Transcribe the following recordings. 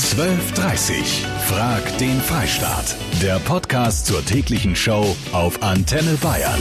12.30 Frag den Freistaat. Der Podcast zur täglichen Show auf Antenne Bayern.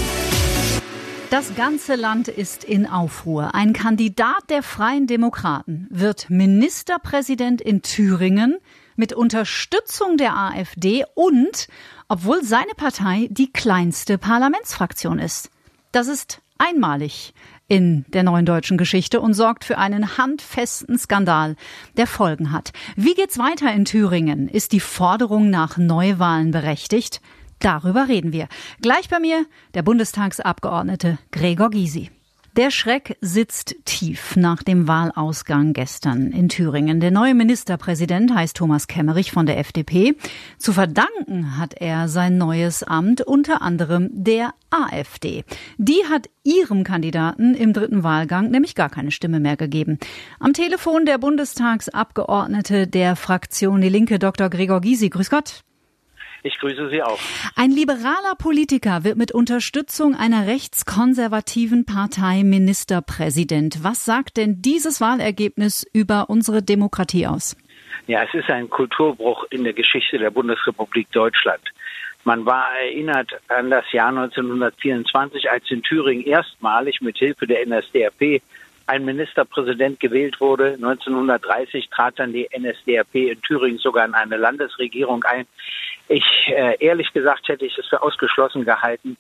Das ganze Land ist in Aufruhr. Ein Kandidat der Freien Demokraten wird Ministerpräsident in Thüringen mit Unterstützung der AfD und obwohl seine Partei die kleinste Parlamentsfraktion ist. Das ist einmalig in der neuen deutschen Geschichte und sorgt für einen handfesten Skandal, der Folgen hat. Wie geht's weiter in Thüringen? Ist die Forderung nach Neuwahlen berechtigt? Darüber reden wir. Gleich bei mir der Bundestagsabgeordnete Gregor Gysi. Der Schreck sitzt tief nach dem Wahlausgang gestern in Thüringen. Der neue Ministerpräsident heißt Thomas Kemmerich von der FDP. Zu verdanken hat er sein neues Amt unter anderem der AfD. Die hat ihrem Kandidaten im dritten Wahlgang nämlich gar keine Stimme mehr gegeben. Am Telefon der Bundestagsabgeordnete der Fraktion Die Linke, Dr. Gregor Gysi. Grüß Gott. Ich grüße Sie auch. Ein liberaler Politiker wird mit Unterstützung einer rechtskonservativen Partei Ministerpräsident. Was sagt denn dieses Wahlergebnis über unsere Demokratie aus? Ja, es ist ein Kulturbruch in der Geschichte der Bundesrepublik Deutschland. Man war erinnert an das Jahr 1924, als in Thüringen erstmalig mit Hilfe der NSDAP ein Ministerpräsident gewählt wurde. 1930 trat dann die NSDAP in Thüringen sogar in eine Landesregierung ein. Ich äh, ehrlich gesagt hätte ich es für ausgeschlossen gehalten,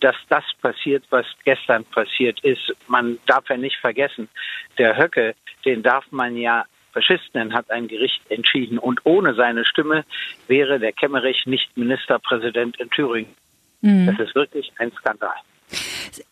dass das passiert, was gestern passiert ist. Man darf ja nicht vergessen, der Höcke, den darf man ja Faschisten nennen, hat ein Gericht entschieden. Und ohne seine Stimme wäre der Kemmerich nicht Ministerpräsident in Thüringen. Mhm. Das ist wirklich ein Skandal.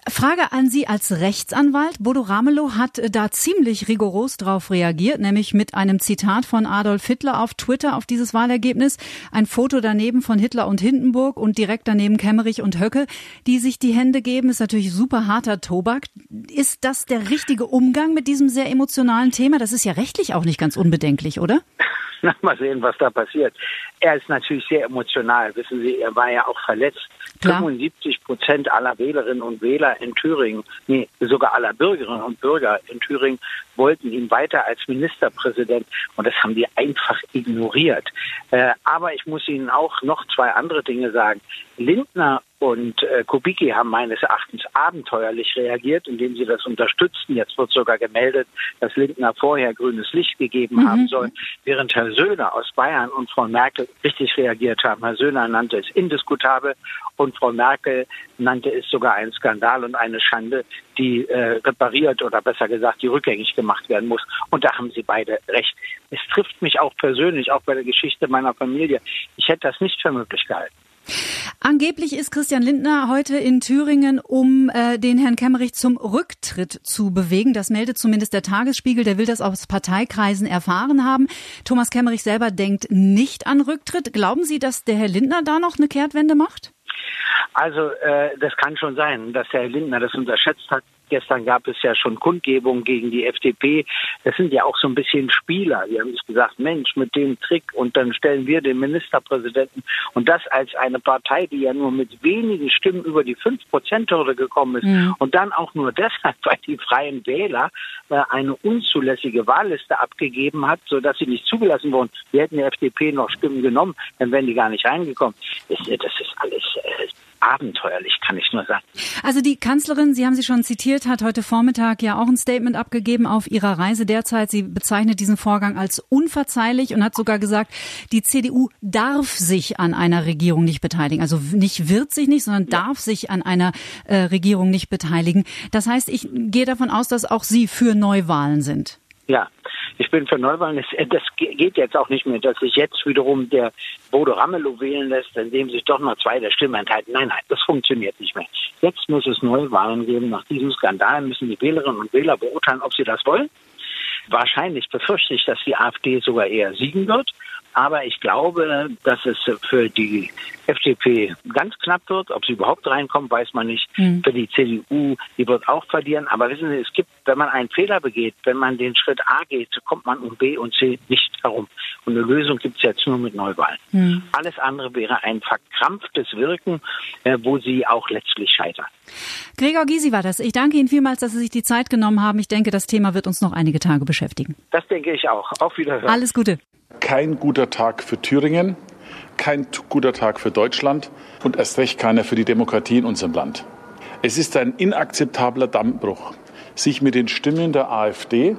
Frage an Sie als Rechtsanwalt. Bodo Ramelow hat äh, da ziemlich rigoros drauf reagiert, nämlich mit einem Zitat von Adolf Hitler auf Twitter auf dieses Wahlergebnis. Ein Foto daneben von Hitler und Hindenburg und direkt daneben Kemmerich und Höcke, die sich die Hände geben. Ist natürlich super harter Tobak. Ist das der richtige Umgang mit diesem sehr emotionalen Thema? Das ist ja rechtlich auch nicht ganz unbedenklich, oder? mal sehen, was da passiert. Er ist natürlich sehr emotional. Wissen Sie, er war ja auch verletzt. Klar. 75 Prozent aller Wählerinnen und Wähler in Thüringen, nee, sogar aller Bürgerinnen und Bürger in Thüringen wollten ihn weiter als Ministerpräsident und das haben die einfach ignoriert. Äh, aber ich muss Ihnen auch noch zwei andere Dinge sagen. Lindner und äh, Kubicki haben meines Erachtens abenteuerlich reagiert, indem sie das unterstützten. Jetzt wird sogar gemeldet, dass Lindner vorher grünes Licht gegeben mhm. haben soll, während Herr Söhner aus Bayern und Frau Merkel richtig reagiert haben. Herr Söhner nannte es indiskutabel und Frau Merkel nannte es sogar einen Skandal und eine Schande, die äh, repariert oder besser gesagt, die rückgängig gemacht werden muss. Und da haben sie beide recht. Es trifft mich auch persönlich, auch bei der Geschichte meiner Familie. Ich hätte das nicht für möglich gehalten. Angeblich ist Christian Lindner heute in Thüringen, um äh, den Herrn Kemmerich zum Rücktritt zu bewegen. Das meldet zumindest der Tagesspiegel. Der will das aus Parteikreisen erfahren haben. Thomas Kemmerich selber denkt nicht an Rücktritt. Glauben Sie, dass der Herr Lindner da noch eine Kehrtwende macht? Also äh, das kann schon sein, dass Herr Lindner das unterschätzt hat. Gestern gab es ja schon Kundgebungen gegen die FDP. Das sind ja auch so ein bisschen Spieler. Die haben sich gesagt, Mensch, mit dem Trick und dann stellen wir den Ministerpräsidenten und das als eine Partei, die ja nur mit wenigen Stimmen über die 5-Prozent-Hürde gekommen ist mhm. und dann auch nur deshalb, weil die Freien Wähler äh, eine unzulässige Wahlliste abgegeben hat, sodass sie nicht zugelassen wurden. Wir hätten der FDP noch Stimmen genommen, dann wären die gar nicht reingekommen. Das, das ist alles äh, abenteuerlich, kann ich nur sagen. Also die Kanzlerin, Sie haben sie schon zitiert, hat heute Vormittag ja auch ein Statement abgegeben auf ihrer Reise derzeit. Sie bezeichnet diesen Vorgang als unverzeihlich und hat sogar gesagt, die CDU darf sich an einer Regierung nicht beteiligen. Also nicht wird sich nicht, sondern darf sich an einer äh, Regierung nicht beteiligen. Das heißt, ich gehe davon aus, dass auch Sie für Neuwahlen sind. Ja, ich bin für Neuwahlen. Das, geht jetzt auch nicht mehr, dass sich jetzt wiederum der Bodo Ramelow wählen lässt, indem sich doch noch zwei der Stimmen enthalten. Nein, nein, das funktioniert nicht mehr. Jetzt muss es Neuwahlen geben. Nach diesem Skandal müssen die Wählerinnen und Wähler beurteilen, ob sie das wollen. Wahrscheinlich befürchte ich, dass die AfD sogar eher siegen wird. Aber ich glaube, dass es für die FDP ganz knapp wird. Ob sie überhaupt reinkommt, weiß man nicht. Mhm. Für die CDU, die wird auch verlieren. Aber wissen Sie, es gibt, wenn man einen Fehler begeht, wenn man den Schritt A geht, kommt man um B und C nicht herum. Und eine Lösung gibt es jetzt nur mit Neuwahlen. Mhm. Alles andere wäre ein verkrampftes Wirken, äh, wo sie auch letztlich scheitern. Gregor Gysi war das. Ich danke Ihnen vielmals, dass Sie sich die Zeit genommen haben. Ich denke, das Thema wird uns noch einige Tage beschäftigen. Das denke ich auch. Auf Wiederhören. Alles Gute. Kein guter Tag für Thüringen, kein guter Tag für Deutschland und erst recht keiner für die Demokratie in unserem Land. Es ist ein inakzeptabler Dammbruch, sich mit den Stimmen der AfD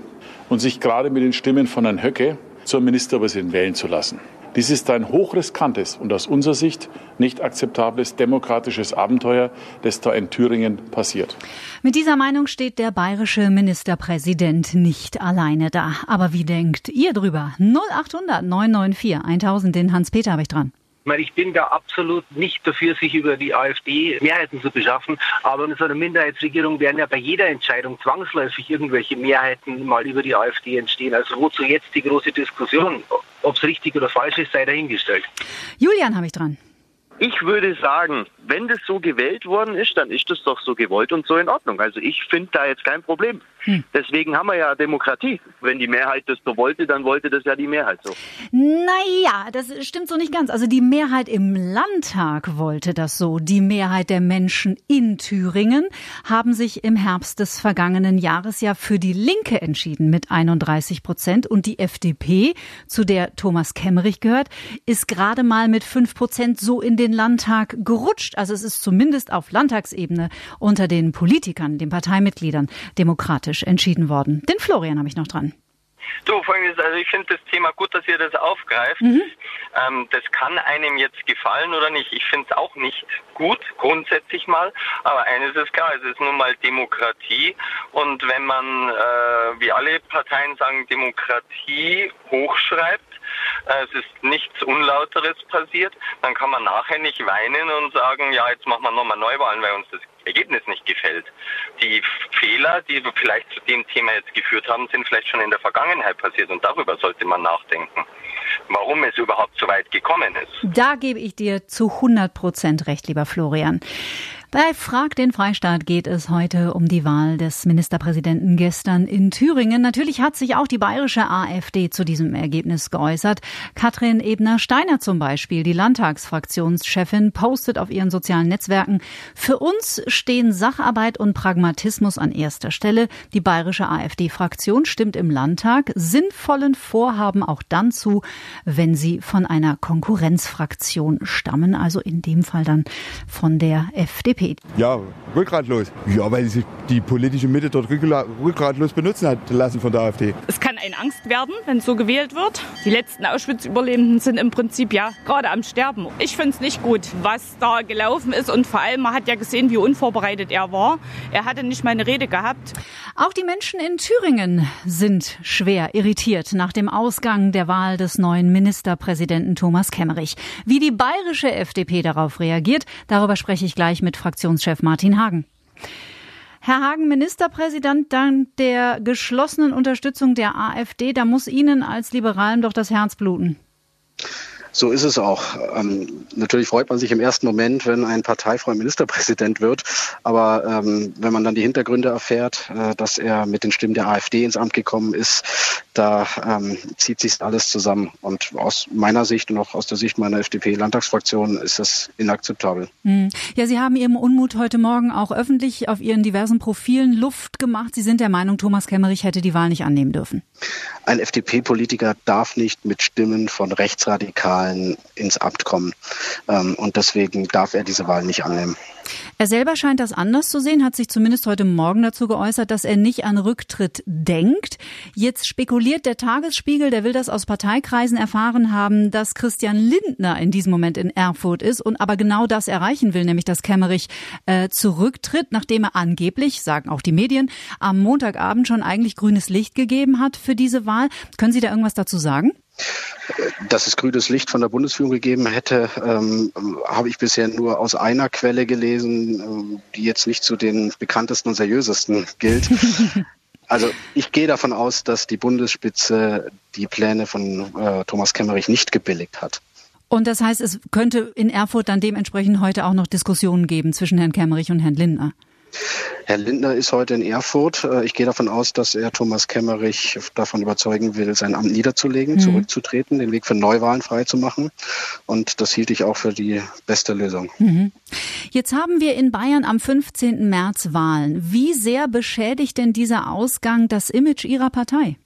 und sich gerade mit den Stimmen von Herrn Höcke zur Ministerpräsidentin wählen zu lassen. Dies ist ein hochriskantes und aus unserer Sicht nicht akzeptables demokratisches Abenteuer, das da in Thüringen passiert. Mit dieser Meinung steht der bayerische Ministerpräsident nicht alleine da. Aber wie denkt ihr drüber? 0800 994 1000, den Hans-Peter habe ich dran. Ich bin da absolut nicht dafür, sich über die AfD Mehrheiten zu beschaffen. Aber in so einer Minderheitsregierung werden ja bei jeder Entscheidung zwangsläufig irgendwelche Mehrheiten mal über die AfD entstehen. Also wozu jetzt die große Diskussion? Ob es richtig oder falsch ist, sei dahingestellt. Julian habe ich dran. Ich würde sagen, wenn das so gewählt worden ist, dann ist das doch so gewollt und so in Ordnung. Also ich finde da jetzt kein Problem. Hm. Deswegen haben wir ja Demokratie. Wenn die Mehrheit das so wollte, dann wollte das ja die Mehrheit so. Naja, das stimmt so nicht ganz. Also die Mehrheit im Landtag wollte das so. Die Mehrheit der Menschen in Thüringen haben sich im Herbst des vergangenen Jahres ja für die Linke entschieden mit 31 Prozent. Und die FDP, zu der Thomas Kemmerich gehört, ist gerade mal mit 5 Prozent so in den Landtag gerutscht. Also es ist zumindest auf Landtagsebene unter den Politikern, den Parteimitgliedern demokratisch entschieden worden. Den Florian habe ich noch dran. Du, folgendes, also ich finde das Thema gut, dass ihr das aufgreift. Mhm. Ähm, das kann einem jetzt gefallen oder nicht. Ich finde es auch nicht gut, grundsätzlich mal. Aber eines ist klar, es ist nun mal Demokratie. Und wenn man, äh, wie alle Parteien sagen, Demokratie hochschreibt, äh, es ist nichts Unlauteres passiert, dann kann man nachher nicht weinen und sagen, ja, jetzt machen wir nochmal Neuwahlen, weil uns das Ergebnis nicht gefällt. Die Fehler, die vielleicht zu dem Thema jetzt geführt haben, sind vielleicht schon in der Vergangenheit passiert und darüber sollte man nachdenken, warum es überhaupt so weit gekommen ist. Da gebe ich dir zu 100 Prozent recht, lieber Florian. Bei Frag den Freistaat geht es heute um die Wahl des Ministerpräsidenten gestern in Thüringen. Natürlich hat sich auch die bayerische AfD zu diesem Ergebnis geäußert. Katrin Ebner-Steiner zum Beispiel, die Landtagsfraktionschefin, postet auf ihren sozialen Netzwerken, für uns stehen Sacharbeit und Pragmatismus an erster Stelle. Die bayerische AfD-Fraktion stimmt im Landtag sinnvollen Vorhaben auch dann zu, wenn sie von einer Konkurrenzfraktion stammen, also in dem Fall dann von der FDP. FDP. Ja, rückgratlos. Ja, weil sich die politische Mitte dort rückgratlos benutzen hat lassen von der AfD. Es kann eine Angst werden, wenn so gewählt wird. Die letzten Auschwitz-Überlebenden sind im Prinzip ja gerade am Sterben. Ich finde es nicht gut, was da gelaufen ist und vor allem, man hat ja gesehen, wie unvorbereitet er war. Er hatte nicht mal eine Rede gehabt. Auch die Menschen in Thüringen sind schwer irritiert nach dem Ausgang der Wahl des neuen Ministerpräsidenten Thomas Kemmerich. Wie die bayerische FDP darauf reagiert, darüber spreche ich gleich mit Fraktionschef Martin Hagen. Herr Hagen, Ministerpräsident, dank der geschlossenen Unterstützung der AfD, da muss Ihnen als Liberalen doch das Herz bluten. So ist es auch. Ähm, natürlich freut man sich im ersten Moment, wenn ein parteifreier Ministerpräsident wird. Aber ähm, wenn man dann die Hintergründe erfährt, äh, dass er mit den Stimmen der AfD ins Amt gekommen ist, da ähm, zieht sich alles zusammen. Und aus meiner Sicht und auch aus der Sicht meiner FDP-Landtagsfraktion ist das inakzeptabel. Hm. Ja, Sie haben Ihrem Unmut heute Morgen auch öffentlich auf Ihren diversen Profilen Luft gemacht. Sie sind der Meinung, Thomas Kemmerich hätte die Wahl nicht annehmen dürfen. Ein FDP-Politiker darf nicht mit Stimmen von Rechtsradikalen ins Amt kommen. Ähm, und deswegen darf er diese Wahl nicht annehmen. Er selber scheint das anders zu sehen, hat sich zumindest heute Morgen dazu geäußert, dass er nicht an Rücktritt denkt. Jetzt spekuliert der Tagesspiegel, der will das aus Parteikreisen erfahren haben, dass Christian Lindner in diesem Moment in Erfurt ist und aber genau das erreichen will, nämlich dass Kemmerich äh, zurücktritt, nachdem er angeblich, sagen auch die Medien, am Montagabend schon eigentlich grünes Licht gegeben hat für diese Wahl. Können Sie da irgendwas dazu sagen? Dass es grünes Licht von der Bundesführung gegeben hätte, ähm, habe ich bisher nur aus einer Quelle gelesen, ähm, die jetzt nicht zu den bekanntesten und seriösesten gilt. Also ich gehe davon aus, dass die Bundesspitze die Pläne von äh, Thomas Kemmerich nicht gebilligt hat. Und das heißt, es könnte in Erfurt dann dementsprechend heute auch noch Diskussionen geben zwischen Herrn Kemmerich und Herrn Lindner. Herr Lindner ist heute in Erfurt. Äh, ich gehe davon aus, dass er Thomas Kemmerich davon überzeugen will, sein Amt niederzulegen, mhm. zurückzutreten, den Weg für Neuwahlen freizumachen. Und das hielt ich auch für die beste Lösung. Mhm. Jetzt haben wir in Bayern am 15. März Wahlen. Wie sehr beschädigt denn dieser Ausgang das Image Ihrer Partei?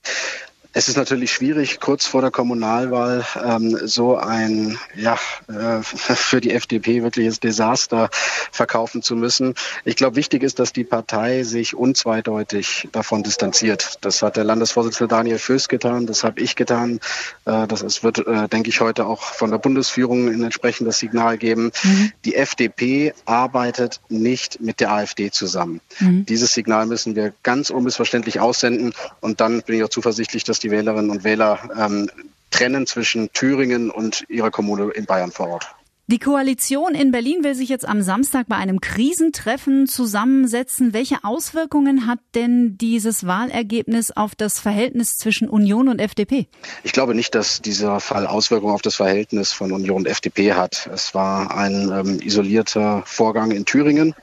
Es ist natürlich schwierig, kurz vor der Kommunalwahl ähm, so ein ja, äh, für die FDP wirkliches Desaster verkaufen zu müssen. Ich glaube, wichtig ist, dass die Partei sich unzweideutig davon distanziert. Das hat der Landesvorsitzende Daniel Föß getan, das habe ich getan. Äh, das ist, wird, äh, denke ich, heute auch von der Bundesführung ein entsprechendes Signal geben. Mhm. Die FDP arbeitet nicht mit der AfD zusammen. Mhm. Dieses Signal müssen wir ganz unmissverständlich aussenden und dann bin ich auch zuversichtlich, dass die Wählerinnen und Wähler ähm, trennen zwischen Thüringen und ihrer Kommune in Bayern vor Ort. Die Koalition in Berlin will sich jetzt am Samstag bei einem Krisentreffen zusammensetzen. Welche Auswirkungen hat denn dieses Wahlergebnis auf das Verhältnis zwischen Union und FDP? Ich glaube nicht, dass dieser Fall Auswirkungen auf das Verhältnis von Union und FDP hat. Es war ein ähm, isolierter Vorgang in Thüringen,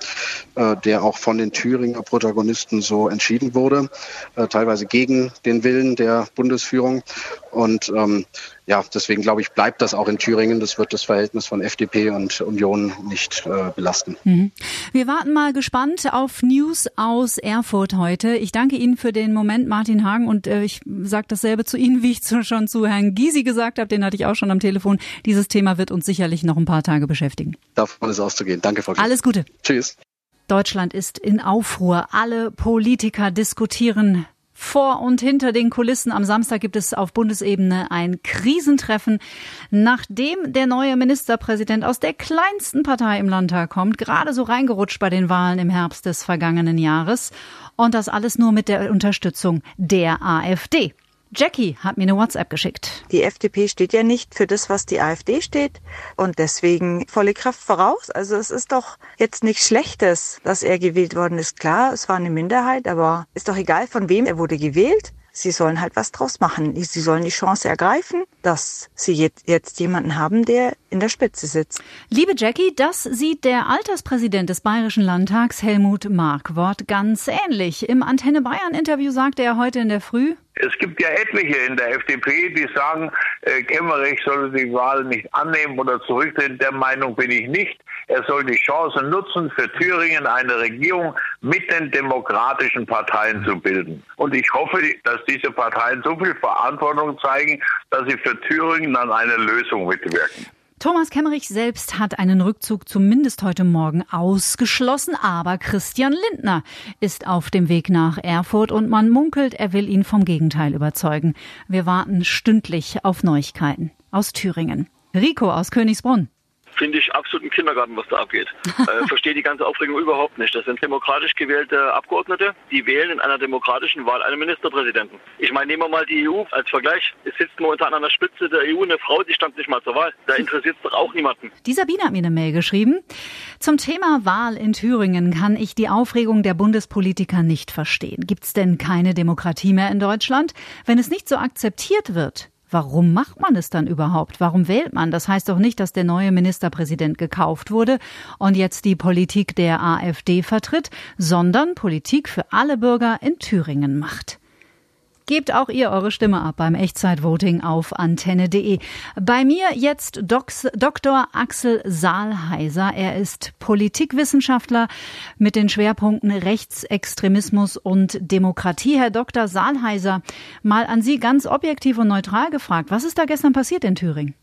äh, der auch von den Thüringer Protagonisten so entschieden wurde, äh, teilweise gegen den Willen der Bundesführung. Und ähm, ja, deswegen glaube ich, bleibt das auch in Thüringen. Das wird das Verhältnis von FDP und Union nicht äh, belasten. Mhm. Wir warten mal gespannt auf News aus Erfurt heute. Ich danke Ihnen für den Moment, Martin Hagen, und äh, ich sage dasselbe zu Ihnen, wie ich zu, schon zu Herrn Gysi gesagt habe. Den hatte ich auch schon am Telefon. Dieses Thema wird uns sicherlich noch ein paar Tage beschäftigen. Davon ist auszugehen. Danke, Frau Kiel. Alles Gute. Tschüss. Deutschland ist in Aufruhr. Alle Politiker diskutieren vor und hinter den Kulissen. Am Samstag gibt es auf Bundesebene ein Krisentreffen, nachdem der neue Ministerpräsident aus der kleinsten Partei im Landtag kommt, gerade so reingerutscht bei den Wahlen im Herbst des vergangenen Jahres. Und das alles nur mit der Unterstützung der AfD. Jackie hat mir eine WhatsApp geschickt. Die FDP steht ja nicht für das, was die AfD steht und deswegen volle Kraft voraus. Also es ist doch jetzt nichts Schlechtes, dass er gewählt worden ist. Klar, es war eine Minderheit, aber ist doch egal, von wem er wurde gewählt. Sie sollen halt was draus machen. Sie sollen die Chance ergreifen, dass sie jetzt jemanden haben, der in der Spitze sitzt. Liebe Jackie, das sieht der Alterspräsident des Bayerischen Landtags Helmut Markwort ganz ähnlich. Im Antenne Bayern Interview sagte er heute in der Früh, es gibt ja etliche in der FDP, die sagen, äh, Kemmerich solle die Wahl nicht annehmen oder zurücktreten. Der Meinung bin ich nicht. Er soll die Chance nutzen, für Thüringen eine Regierung mit den demokratischen Parteien zu bilden. Und ich hoffe, dass diese Parteien so viel Verantwortung zeigen, dass sie für Thüringen an einer Lösung mitwirken. Thomas Kemmerich selbst hat einen Rückzug zumindest heute Morgen ausgeschlossen, aber Christian Lindner ist auf dem Weg nach Erfurt und man munkelt, er will ihn vom Gegenteil überzeugen. Wir warten stündlich auf Neuigkeiten aus Thüringen. Rico aus Königsbrunn finde ich absolut im Kindergarten, was da abgeht. äh, verstehe die ganze Aufregung überhaupt nicht. Das sind demokratisch gewählte Abgeordnete, die wählen in einer demokratischen Wahl einen Ministerpräsidenten. Ich meine, nehmen wir mal die EU als Vergleich. Es sitzt momentan an der Spitze der EU eine Frau, die stand nicht mal zur Wahl. Da interessiert es doch auch niemanden. Die Sabine hat mir eine Mail geschrieben. Zum Thema Wahl in Thüringen kann ich die Aufregung der Bundespolitiker nicht verstehen. Gibt es denn keine Demokratie mehr in Deutschland? Wenn es nicht so akzeptiert wird, Warum macht man es dann überhaupt? Warum wählt man? Das heißt doch nicht, dass der neue Ministerpräsident gekauft wurde und jetzt die Politik der AfD vertritt, sondern Politik für alle Bürger in Thüringen macht. Gebt auch ihr eure Stimme ab beim Echtzeitvoting auf antenne.de. Bei mir jetzt Dox, Dr. Axel Saalheiser. Er ist Politikwissenschaftler mit den Schwerpunkten Rechtsextremismus und Demokratie. Herr Dr. Saalheiser, mal an Sie ganz objektiv und neutral gefragt. Was ist da gestern passiert in Thüringen?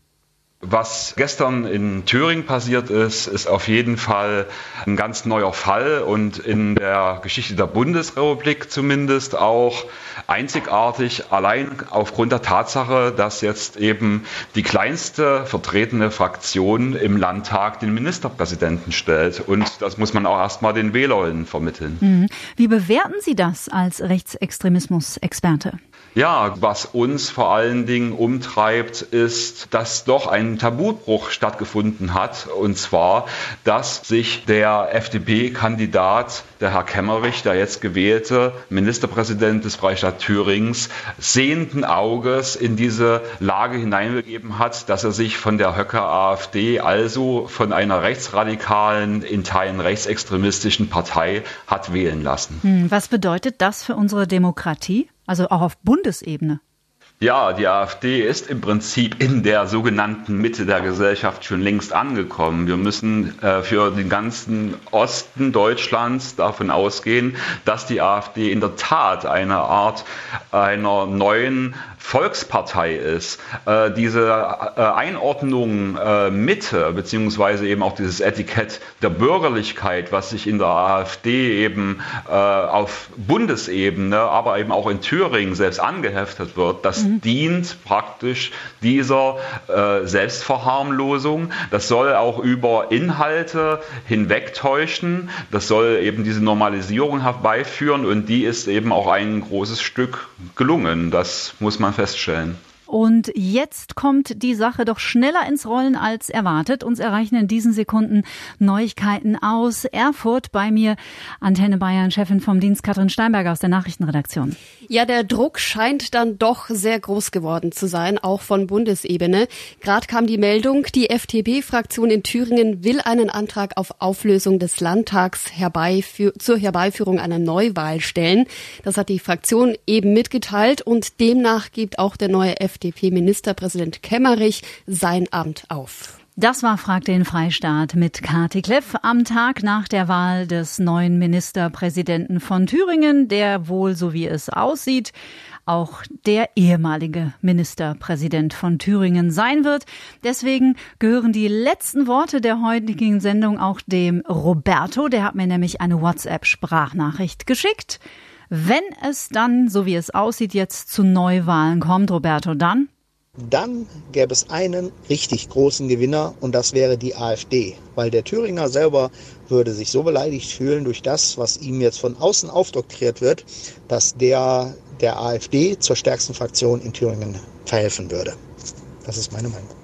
Was gestern in Thüringen passiert ist, ist auf jeden Fall ein ganz neuer Fall und in der Geschichte der Bundesrepublik zumindest auch einzigartig, allein aufgrund der Tatsache, dass jetzt eben die kleinste vertretene Fraktion im Landtag den Ministerpräsidenten stellt. Und das muss man auch erstmal den Wählerinnen vermitteln. Mhm. Wie bewerten Sie das als Rechtsextremismus-Experte? Ja, was uns vor allen Dingen umtreibt, ist, dass doch ein Tabubruch stattgefunden hat. Und zwar, dass sich der FDP-Kandidat, der Herr Kemmerich, der jetzt gewählte Ministerpräsident des Freistaat Thürings, sehenden Auges in diese Lage hineinbegeben hat, dass er sich von der Höcker AfD, also von einer rechtsradikalen, in Teilen rechtsextremistischen Partei hat wählen lassen. Hm, was bedeutet das für unsere Demokratie? Also auch auf Bundesebene. Ja, die AfD ist im Prinzip in der sogenannten Mitte der Gesellschaft schon längst angekommen. Wir müssen äh, für den ganzen Osten Deutschlands davon ausgehen, dass die AfD in der Tat eine Art einer neuen Volkspartei ist, äh, diese äh, Einordnung äh, Mitte, beziehungsweise eben auch dieses Etikett der Bürgerlichkeit, was sich in der AfD eben äh, auf Bundesebene, aber eben auch in Thüringen selbst angeheftet wird, das mhm. dient praktisch dieser äh, Selbstverharmlosung. Das soll auch über Inhalte hinwegtäuschen. Das soll eben diese Normalisierung herbeiführen und die ist eben auch ein großes Stück gelungen. Das muss man feststellen. Und jetzt kommt die Sache doch schneller ins Rollen als erwartet. Uns erreichen in diesen Sekunden Neuigkeiten aus Erfurt. Bei mir Antenne Bayern, Chefin vom Dienst Katrin Steinberger aus der Nachrichtenredaktion. Ja, der Druck scheint dann doch sehr groß geworden zu sein, auch von Bundesebene. Gerade kam die Meldung, die FDP-Fraktion in Thüringen will einen Antrag auf Auflösung des Landtags herbeifü zur Herbeiführung einer Neuwahl stellen. Das hat die Fraktion eben mitgeteilt und demnach gibt auch der neue FDP-Ministerpräsident Kemmerich sein Amt auf. Das war Frag den Freistaat mit Kati Kleff am Tag nach der Wahl des neuen Ministerpräsidenten von Thüringen, der wohl, so wie es aussieht, auch der ehemalige Ministerpräsident von Thüringen sein wird. Deswegen gehören die letzten Worte der heutigen Sendung auch dem Roberto. Der hat mir nämlich eine WhatsApp-Sprachnachricht geschickt. Wenn es dann, so wie es aussieht, jetzt zu Neuwahlen kommt, Roberto, dann? Dann gäbe es einen richtig großen Gewinner und das wäre die AfD, weil der Thüringer selber würde sich so beleidigt fühlen durch das, was ihm jetzt von außen aufdoktriert wird, dass der der AfD zur stärksten Fraktion in Thüringen verhelfen würde. Das ist meine Meinung.